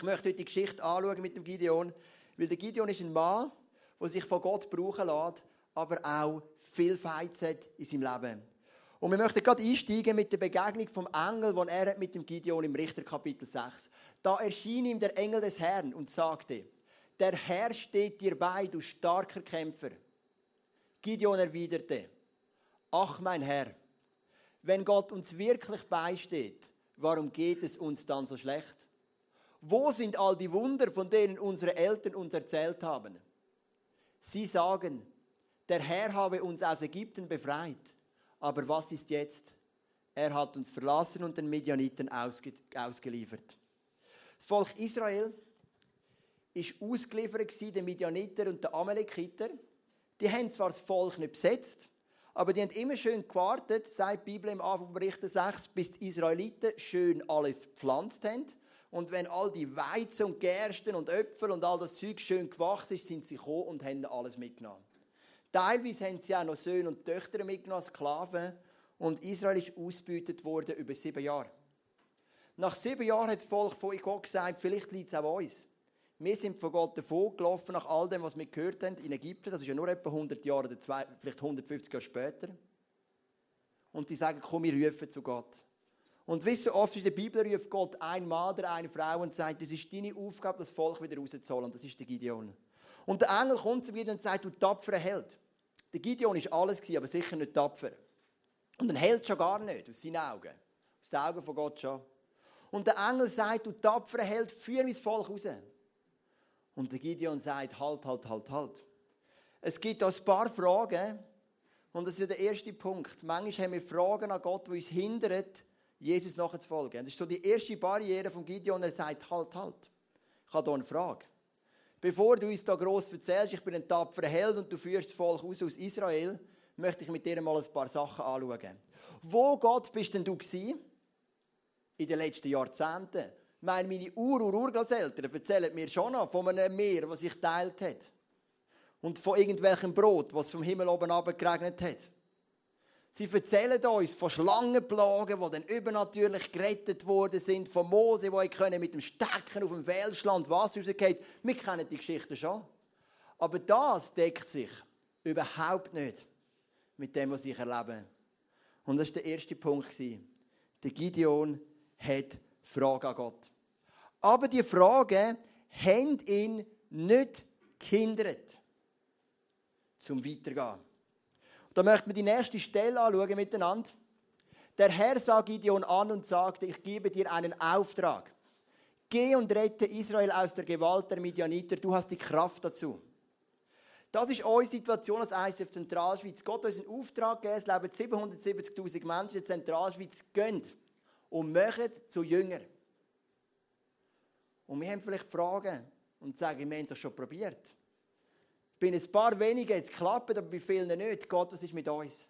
Ich möchte heute die Geschichte anschauen mit dem Gideon, weil der Gideon ist ein Mann, der sich von Gott brauchen lässt, aber auch viel Feiz hat in seinem Leben. Und wir möchten gerade einsteigen mit der Begegnung vom Engel, den er mit dem Gideon im Richter Kapitel 6. Da erschien ihm der Engel des Herrn und sagte, der Herr steht dir bei, du starker Kämpfer. Gideon erwiderte, ach mein Herr, wenn Gott uns wirklich beisteht, warum geht es uns dann so schlecht? Wo sind all die Wunder, von denen unsere Eltern uns erzählt haben? Sie sagen, der Herr habe uns aus Ägypten befreit. Aber was ist jetzt? Er hat uns verlassen und den Midianiten ausge ausgeliefert. Das Volk Israel ist ausgeliefert den Midianiter und den Amalekiter. Die haben zwar das Volk nicht besetzt, aber die haben immer schön gewartet, sagt die Bibel im Anfang von Berichten 6, bis die Israeliten schön alles gepflanzt haben. Und wenn all die Weizen und Gersten und Äpfel und all das Zeug schön gewachsen ist, sind sie gekommen und haben alles mitgenommen. Teilweise haben sie auch noch Söhne und Töchter mitgenommen, Sklaven. Und Israel ist ausgebeutet worden über sieben Jahre. Nach sieben Jahren hat das Volk von Gott gesagt, vielleicht liegt es auch uns. Wir sind von Gott davon gelaufen, nach all dem, was wir gehört haben in Ägypten. Das ist ja nur etwa 100 Jahre oder zwei, vielleicht 150 Jahre später. Und die sagen, komm, wir rufen zu Gott. Und wissen, oft in der Bibel ruft Gott ein Mann oder eine Frau und sagt, das ist deine Aufgabe, das Volk wieder rauszuholen. Das ist der Gideon. Und der Engel kommt zu mir und sagt, du tapferer Held. Der Gideon ist alles, aber sicher nicht tapfer. Und ein Held schon gar nicht, aus seinen Augen. Aus den Augen von Gott schon. Und der Engel sagt, du tapferer Held, führ mein Volk raus. Und der Gideon sagt, halt, halt, halt, halt. Es gibt ein paar Fragen, und das ist der erste Punkt. Manchmal haben wir Fragen an Gott, die uns hindern, Jesus nachzufolgen. Das ist so die erste Barriere von Gideon. Er sagt, halt, halt. Ich habe hier eine Frage. Bevor du uns da gross erzählst, ich bin ein tapferer Held und du führst das Volk aus aus Israel, möchte ich mit dir mal ein paar Sachen anschauen. Wo Gott bist denn du gewesen? In den letzten Jahrzehnten meine, meine Ur-Ur-Urgroßeltern erzählen mir schon noch von einem Meer, das sich teilt hat. Und von irgendwelchem Brot, was vom Himmel oben geregnet hat. Sie erzählen uns von Schlangenplagen, die dann übernatürlich gerettet worden sind, von Mose, ich mit dem Stecken auf dem Felsland Wasser rausgeht. Wir kennen die Geschichte schon. Aber das deckt sich überhaupt nicht mit dem, was ich erlebe. Und das war der erste Punkt. Der Gideon hat Frage an Gott. Aber die Fragen haben ihn nicht gehindert, zum Weitergehen. Da möchten wir die nächste Stelle anschauen miteinander. Der Herr sah Gideon an und sagte, ich gebe dir einen Auftrag. Geh und rette Israel aus der Gewalt der Midianiter, du hast die Kraft dazu. Das ist eure Situation als ICF Zentralschweiz. Gott hat uns einen Auftrag gegeben, es leben 770'000 Menschen in der Zentralschweiz, gehen und machen zu Jünger. Und wir haben vielleicht Fragen und sagen, wir haben es schon probiert. Bei ein paar wenigen jetzt klappt, aber bei vielen nicht. Gott, was ist mit uns?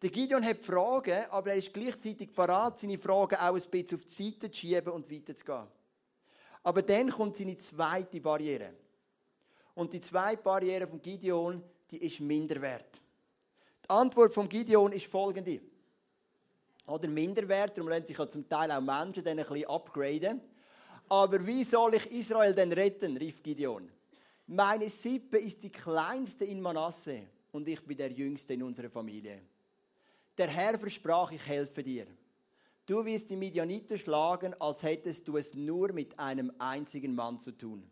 Der Gideon hat Fragen, aber er ist gleichzeitig parat, seine Fragen auch ein bisschen auf die Seite zu schieben und weiterzugehen. Aber dann kommt seine zweite Barriere. Und die zweite Barriere von Gideon, die ist Minderwert. Die Antwort von Gideon ist folgende. Oder Minderwert, darum lernen sich ja zum Teil auch Menschen dann ein bisschen upgraden. Aber wie soll ich Israel denn retten, rief Gideon. Meine Sippe ist die kleinste in Manasse und ich bin der jüngste in unserer Familie. Der Herr versprach, ich helfe dir. Du wirst die Midianiter schlagen, als hättest du es nur mit einem einzigen Mann zu tun.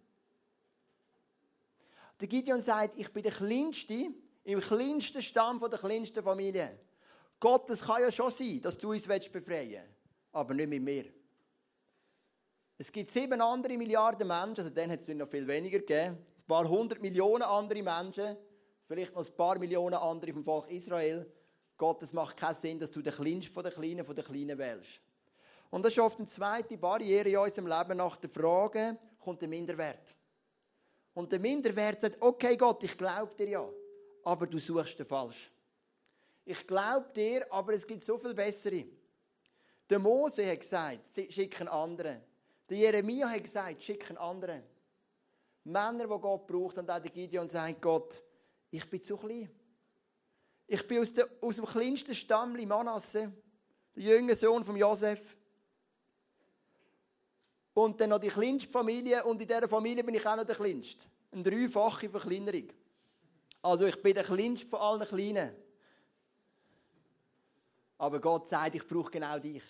Der Gideon sagt, ich bin der Kleinste, im kleinsten Stamm von der kleinsten Familie. Gott, es kann ja schon sein, dass du uns befreien willst, aber nicht mit mir. Es gibt sieben andere Milliarden Menschen, also dann hat es noch viel weniger gegeben, ein paar hundert Millionen andere Menschen, vielleicht noch ein paar Millionen andere vom Volk Israel. Gott, es macht keinen Sinn, dass du den Kleinsten von den Kleinen von den Kleinen wählst. Und das ist oft eine zweite Barriere in unserem Leben nach der Frage, kommt der Minderwert. Und der Minderwert sagt, okay Gott, ich glaube dir ja, aber du suchst den falsch. Ich glaube dir, aber es gibt so viel bessere. Der Mose hat gesagt, schick einen anderen. Der Jeremia hat gesagt, schick einen anderen. Männer, die Gott braucht, und auch der Gideon sagt Gott, ich bin zu klein. Ich bin aus, der, aus dem kleinsten Stammli Manasse, der jüngere Sohn von Josef. Und dann noch die kleinste Familie und in dieser Familie bin ich auch noch der kleinste. Eine dreifache Verkleinerung. Also ich bin der kleinste von allen Kleinen. Aber Gott sagt, ich brauche genau dich.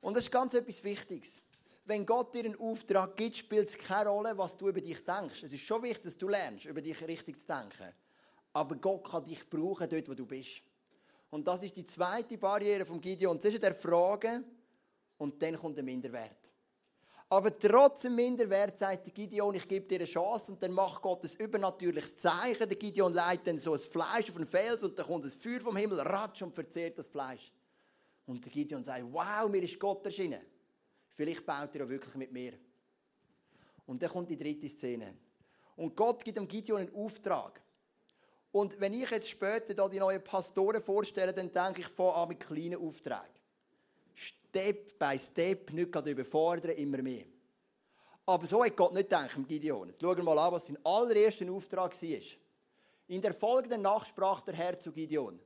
Und das ist ganz etwas Wichtiges. Wenn Gott dir einen Auftrag gibt, spielt es keine Rolle, was du über dich denkst. Es ist schon wichtig, dass du lernst, über dich richtig zu denken. Aber Gott kann dich brauchen, dort, wo du bist. Und das ist die zweite Barriere vom Gideon. Zwischen der Frage und dann kommt der Minderwert. Aber trotz dem Minderwert sagt der Gideon, ich gebe dir eine Chance und dann macht Gott ein übernatürliches Zeichen. Der Gideon leitet dann so ein Fleisch auf den Fels und dann kommt ein Feuer vom Himmel, ratsch und verzehrt das Fleisch. Und der Gideon sagt, wow, mir ist Gott erschienen. Vielleicht baut er auch wirklich mit mir. Und dann kommt die dritte Szene. Und Gott gibt dem Gideon einen Auftrag. Und wenn ich jetzt später da die neuen Pastoren vorstelle, dann denke ich von an mit kleinen Aufträgen. Step by Step, nicht gerade überfordern, immer mehr. Aber so hat Gott nicht gedacht Gideon. Jetzt schauen wir mal an, was sein allererster Auftrag war. In der folgenden Nacht sprach der Herr zu Gideon.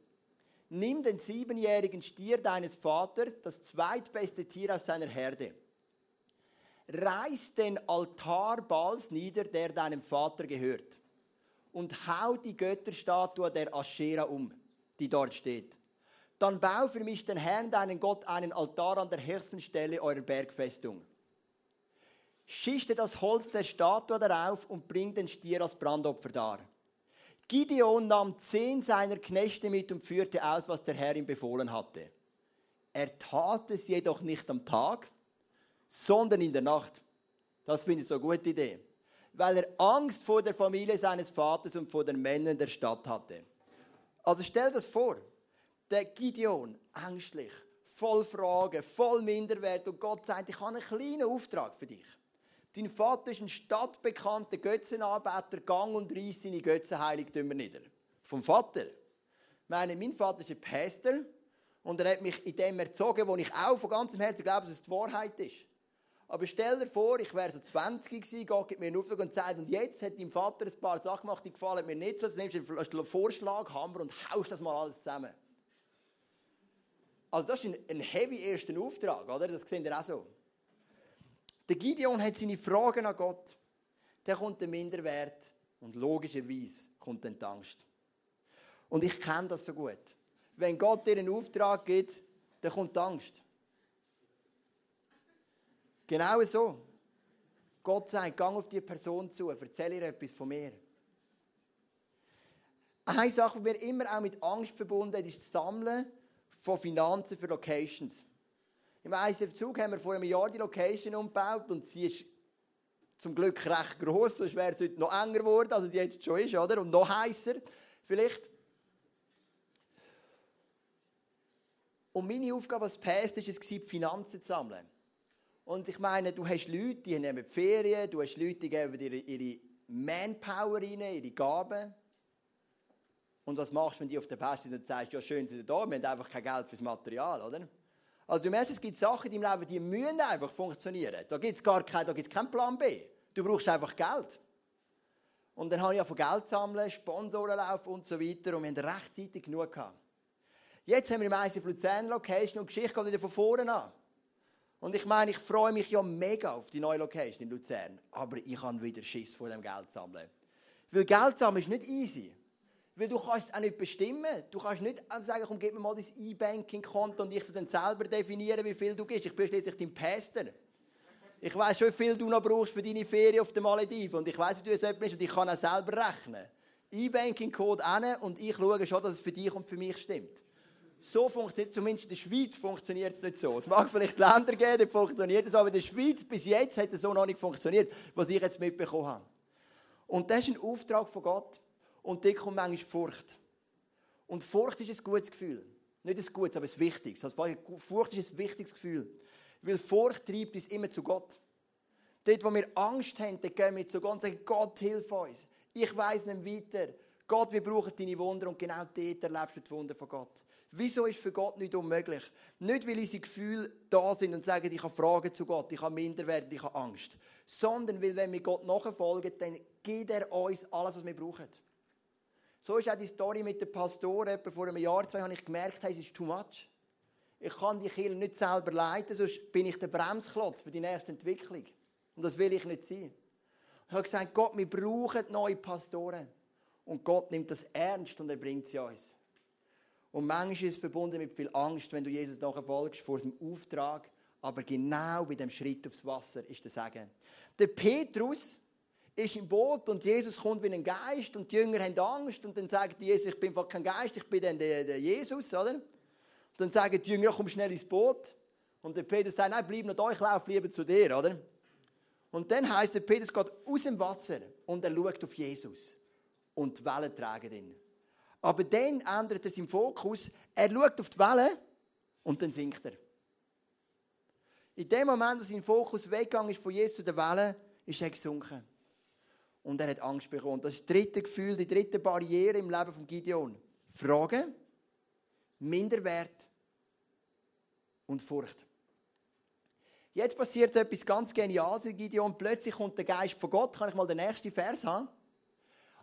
Nimm den siebenjährigen Stier deines Vaters, das zweitbeste Tier aus seiner Herde. Reiß den Altar Bals nieder, der deinem Vater gehört. Und hau die Götterstatue der Aschera um, die dort steht. Dann bau für mich den Herrn, deinen Gott, einen Altar an der höchsten Stelle eurer Bergfestung. Schichte das Holz der Statue darauf und bring den Stier als Brandopfer dar. Gideon nahm zehn seiner Knechte mit und führte aus, was der Herr ihm befohlen hatte. Er tat es jedoch nicht am Tag, sondern in der Nacht. Das finde ich so eine gute Idee. Weil er Angst vor der Familie seines Vaters und vor den Männern der Stadt hatte. Also stell das vor der Gideon, ängstlich, voll Fragen, voll Minderwert. Und Gott sagt, ich habe einen kleinen Auftrag für dich. Dein Vater ist ein stadtbekannter Götzenanbeter, gang und reiss seine Götzenheiligtümer nieder. Vom Vater. Ich meine, mein Vater ist ein Päster und er hat mich in dem erzogen, wo ich auch von ganzem Herzen glaube, dass es die Wahrheit ist. Aber stell dir vor, ich wäre so 20 gewesen, Gott gibt mir einen Auftrag und sagt, und jetzt hat dein Vater ein paar Sachen gemacht, die gefallen mir nicht so, jetzt nimmst du einen Vorschlaghammer und haust das mal alles zusammen. Also das ist ein, ein heavy erster Auftrag, oder? Das sehen wir auch so. Der Gideon hat seine Fragen an Gott. Dann kommt der Minderwert und logischerweise kommt dann die Angst. Und ich kenne das so gut. Wenn Gott dir einen Auftrag gibt, dann kommt die Angst. Genau so. Gott sagt, gang auf die Person zu, erzähl ihr etwas von mir. Eine Sache, die mir immer auch mit Angst verbunden ist, das Sammeln von Finanzen für Locations. Im ISF-Zug haben wir vor einem Jahr die Location umgebaut und sie ist zum Glück recht groß, sonst wäre es heute noch enger geworden, als es jetzt schon ist, oder? Und noch heißer vielleicht. Und meine Aufgabe als Pastor war es, die Finanzen zu sammeln. Und ich meine, du hast Leute, die nehmen die Ferien, du hast Leute, die geben dir ihre Manpower rein, ihre Gaben. Und was machst du, wenn die auf der Pest sind und sagst, ja, schön sind sie da, wir haben einfach kein Geld fürs Material, oder? Also du merkst, es gibt Sachen in deinem Leben, die müssen einfach funktionieren. Da gibt es gar keinen, da gibt's keinen Plan B. Du brauchst einfach Geld. Und dann habe ich von Geld sammeln, Sponsorenlauf und so weiter und wir haben rechtzeitig genug gehabt. Jetzt haben wir im ICF Luzern Location und die Geschichte geht wieder von vorne an. Und ich meine, ich freue mich ja mega auf die neue Location in Luzern. Aber ich habe wieder Schiss vor dem Geld sammeln. Weil Geld sammeln ist nicht easy. Weil du kannst es auch nicht bestimmen. Du kannst nicht sagen, komm, gib mir mal dein E-Banking-Konto und ich dann selber definieren, wie viel du gibst. Ich bin schließlich dein Pastor. Ich weiß schon, wie viel du noch brauchst für deine Ferien auf den Malediven. Und ich weiß, wie du es bist und ich kann auch selber rechnen. E-Banking-Code an und ich schaue schon, dass es für dich und für mich stimmt. So funktioniert zumindest in der Schweiz funktioniert es nicht so. Es mag vielleicht Länder geben, die funktioniert es, aber in der Schweiz bis jetzt hat es so noch nicht funktioniert, was ich jetzt mitbekommen habe. Und das ist ein Auftrag von Gott. Und dort kommt manchmal Furcht. Und Furcht ist ein gutes Gefühl. Nicht ein gutes, aber ein wichtiges. Also Furcht ist ein wichtiges Gefühl. Weil Furcht treibt uns immer zu Gott. Dort, wo wir Angst haben, dann gehen wir zu Gott und sagen, Gott, hilf uns. Ich weiß nicht weiter. Gott, wir brauchen deine Wunder und genau dort erlebst du die Wunder von Gott. Wieso ist für Gott nicht unmöglich? Nicht, weil unsere Gefühle da sind und sagen, ich habe Fragen zu Gott, ich habe Minderwert, ich habe Angst. Sondern weil, wenn wir Gott nachfolgen, dann gibt er uns alles, was wir brauchen. So ist auch die Story mit den Pastoren. Etwa vor einem Jahr, zwei, habe ich gemerkt, hey, es ist too much. Ich kann die Kirche nicht selber leiten, sonst bin ich der Bremsklotz für die nächste Entwicklung. Und das will ich nicht sein. Ich habe gesagt, Gott, wir brauchen neue Pastoren. Und Gott nimmt das ernst und er bringt sie uns. Und manchmal ist es verbunden mit viel Angst, wenn du Jesus nachfolgst, vor seinem Auftrag. Aber genau bei dem Schritt aufs Wasser ist der Segen. Der Petrus ist im Boot und Jesus kommt wie ein Geist und die Jünger haben Angst und dann sagt Jesus, ich bin kein Geist, ich bin dann der, der Jesus, oder? Und dann sagen die Jünger, komm schnell ins Boot. Und der Petrus sagt, nein, bleib noch da, ich laufe lieber zu dir, oder? Und dann heißt der Petrus geht aus dem Wasser und er schaut auf Jesus und die Wellen tragen ihn. Aber dann ändert er seinen Fokus, er schaut auf die Wellen und dann sinkt er. In dem Moment, wo sein Fokus weggegangen ist von Jesus zu den Wellen, ist er gesunken. Und er hat Angst bekommen. Das ist das dritte Gefühl, die dritte Barriere im Leben von Gideon. Fragen, Minderwert und Furcht. Jetzt passiert etwas ganz Geniales in Gideon. Plötzlich kommt der Geist von Gott. Kann ich mal den nächsten Vers haben?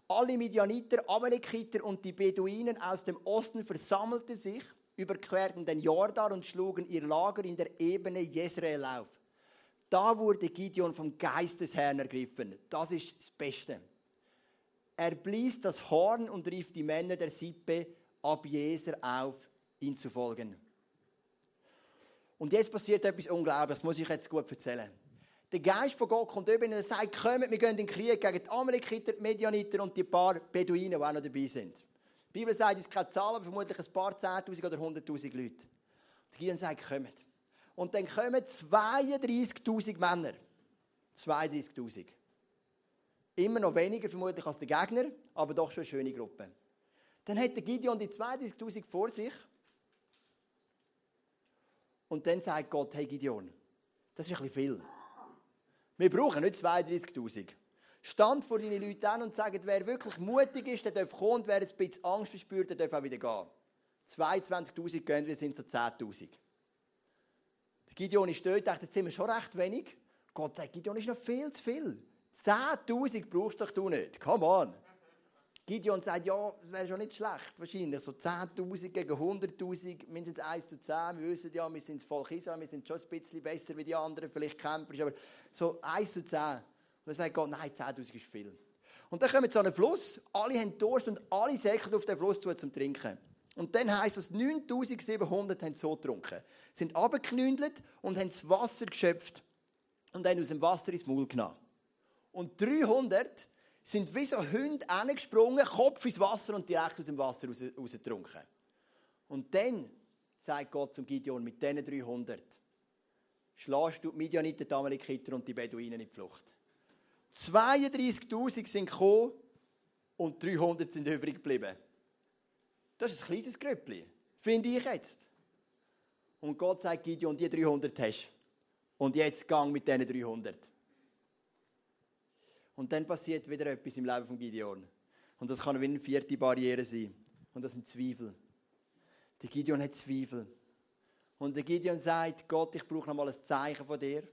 Alle Midianiter, Amalekiter und die Beduinen aus dem Osten versammelten sich, überquerten den Jordan und schlugen ihr Lager in der Ebene Jezreel auf. Da wurde Gideon vom Geist des Herrn ergriffen. Das ist das Beste. Er blies das Horn und rief die Männer der Sippe ab Jeser auf, ihn zu folgen. Und jetzt passiert etwas Unglaubliches, das muss ich jetzt gut erzählen. Der Geist von Gott kommt über und sagt, kommt, wir gehen in den Krieg gegen die Amalekiter, die Medianiter und die paar Beduinen, die auch noch dabei sind. Die Bibel sagt uns keine Zahl, aber vermutlich ein paar 10'000 oder 100'000 Leute. Und Gideon sagt, kommt. Und dann kommen 32'000 Männer. 32'000. Immer noch weniger vermutlich als der Gegner, aber doch schon eine schöne Gruppe. Dann hat der Gideon die 32'000 vor sich. Und dann sagt Gott, hey Gideon, das ist ein bisschen viel. Wir brauchen nicht 32'000. Stand vor deinen Leuten an und sagt, wer wirklich mutig ist, der darf kommen und wer ein bisschen Angst verspürt, der darf auch wieder gehen. 22'000 gehen, wir sind so 10'000. Gideon ist dort, dachte, jetzt sind wir schon recht wenig. Gott sagt, Gideon ist noch viel zu viel. 10'000 brauchst du doch nicht. Come on. Gideon sagt, ja, das wäre schon nicht schlecht, wahrscheinlich. So 10.000 gegen 100.000, mindestens 1 zu 10. Wir wissen ja, wir sind das Volk Israel, wir sind schon ein bisschen besser wie die anderen, vielleicht kämpferisch, aber so 1 zu 10. Und dann sagt Gott, nein, 10.000 ist viel. Und dann kommen sie an einen Fluss, alle haben Durst und alle säckeln auf den Fluss zu zum Trinken. Und dann heisst es, 9700 haben so getrunken. Sind abgeknündelt und haben das Wasser geschöpft und haben aus dem Wasser ins Maul genommen. Und 300 sind wie so Hunde angesprungen, Kopf ins Wasser und direkt aus dem Wasser raus, rausgetrunken. Und dann sagt Gott zum Gideon, mit diesen 300 schlägst du die Midianiter, die Amalekiter und die Beduinen in die Flucht. 32'000 sind gekommen und 300 sind übrig geblieben. Das ist ein kleines Grüppli, finde ich jetzt. Und Gott sagt Gideon, die 300 hast Und jetzt gang mit diesen 300. Und dann passiert wieder etwas im Leben von Gideon. Und das kann wie eine vierte Barriere sein. Und das sind Zweifel. Der Gideon hat Zweifel. Und der Gideon sagt, Gott, ich brauche noch mal ein Zeichen von dir.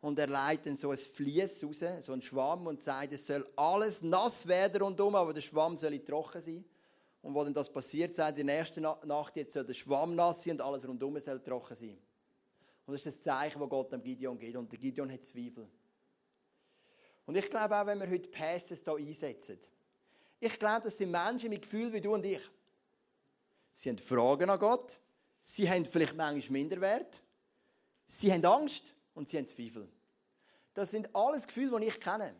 Und er leitet dann so ein Fließ raus, so einen Schwamm, und sagt, es soll alles nass werden rundum, aber der Schwamm soll trocken sein. Und wo dann das passiert, sagt in der nächsten Nacht, jetzt soll der Schwamm nass sein und alles rundum soll trocken sein. Und das ist das Zeichen, das Gott dem Gideon gibt. Und der Gideon hat Zweifel. Und ich glaube auch, wenn wir heute Pastors hier einsetzen, ich glaube, das sind Menschen mit Gefühl wie du und ich. Sie haben Fragen an Gott, sie haben vielleicht manchmal Minderwert, sie haben Angst und sie haben Zweifel. Das sind alles Gefühle, die ich kenne.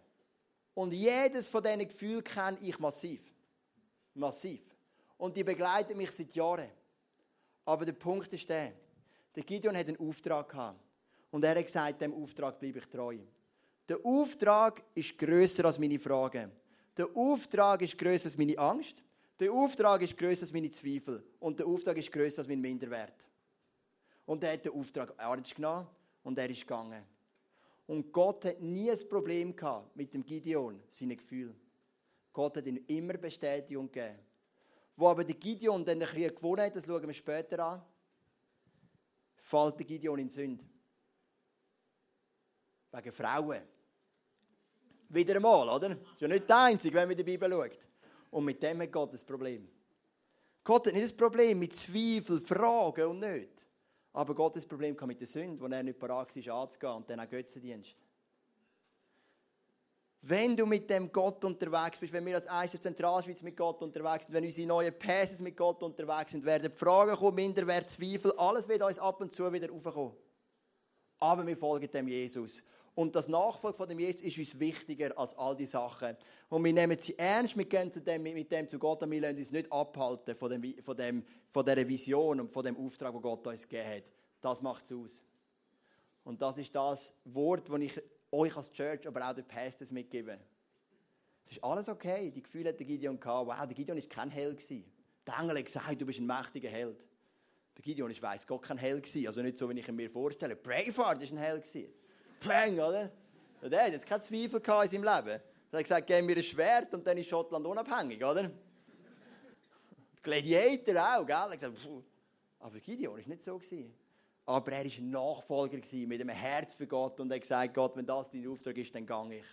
Und jedes von diesen Gefühlen kenne ich massiv. Massiv. Und die begleiten mich seit Jahren. Aber der Punkt ist der, der Gideon hat einen Auftrag gehabt. Und er hat gesagt, dem Auftrag bleibe ich treu. Der Auftrag ist größer als meine Fragen. Der Auftrag ist größer als meine Angst. Der Auftrag ist größer als meine Zweifel. Und der Auftrag ist größer als mein Minderwert. Und er hat den Auftrag ernst genommen und er ist gegangen. Und Gott hat nie ein Problem gehabt mit dem Gideon, seinen Gefühlen. Gott hat ihm immer Bestätigung gegeben. Wo aber der Gideon dann den Krieg gewonnen hat, das schauen wir später an, fällt der Gideon in Sünde. Wegen Frauen. Wieder einmal, oder? Das ist ja nicht der Einzige, wenn man in die Bibel schaut. Und mit dem hat Gott ein Problem. Gott hat nicht ein Problem mit Zweifel, Fragen und nicht. Aber Gott hat das Problem mit der Sünde, wo er nicht parat war, anzugehen und dann auch Götzendienst. Wenn du mit dem Gott unterwegs bist, wenn wir als ICF Zentralschweiz mit Gott unterwegs sind, wenn unsere neuen Passes mit Gott unterwegs sind, werden die Fragen kommen, Minderwert, Zweifel, alles wird uns ab und zu wieder aufkommen. Aber wir folgen dem Jesus. Und das Nachfolgen von dem Jesus ist uns wichtiger als all die Sachen. Und wir nehmen sie ernst, wir gehen zu dem, mit dem zu Gott und wir lassen uns nicht abhalten von, dem, von, dem, von dieser Vision und von dem Auftrag, den Gott uns gegeben hat. Das macht es aus. Und das ist das Wort, das ich euch als Church, aber auch den Pastors mitgeben. Es ist alles okay. Die Gefühle hat der Gideon gehabt. Wow, der Gideon war kein Held. Der Engel hat gesagt, du bist ein mächtiger Held. Der Gideon ist, weiss Gott, kein Held gewesen. Also nicht so, wie ich ihn mir vorstelle. Braveheart war ein Held. Bang, oder? Und der hat jetzt keinen Zweifel in seinem Leben. Er hat gesagt, gib mir ein Schwert und dann ist Schottland unabhängig, oder? Die Gladiator auch, gell? Er hat gesagt, aber Gideon war nicht so. Gewesen. Aber er war Nachfolger mit einem Herz für Gott und er hat gesagt, Gott, wenn das dein Auftrag ist, dann gehe ich.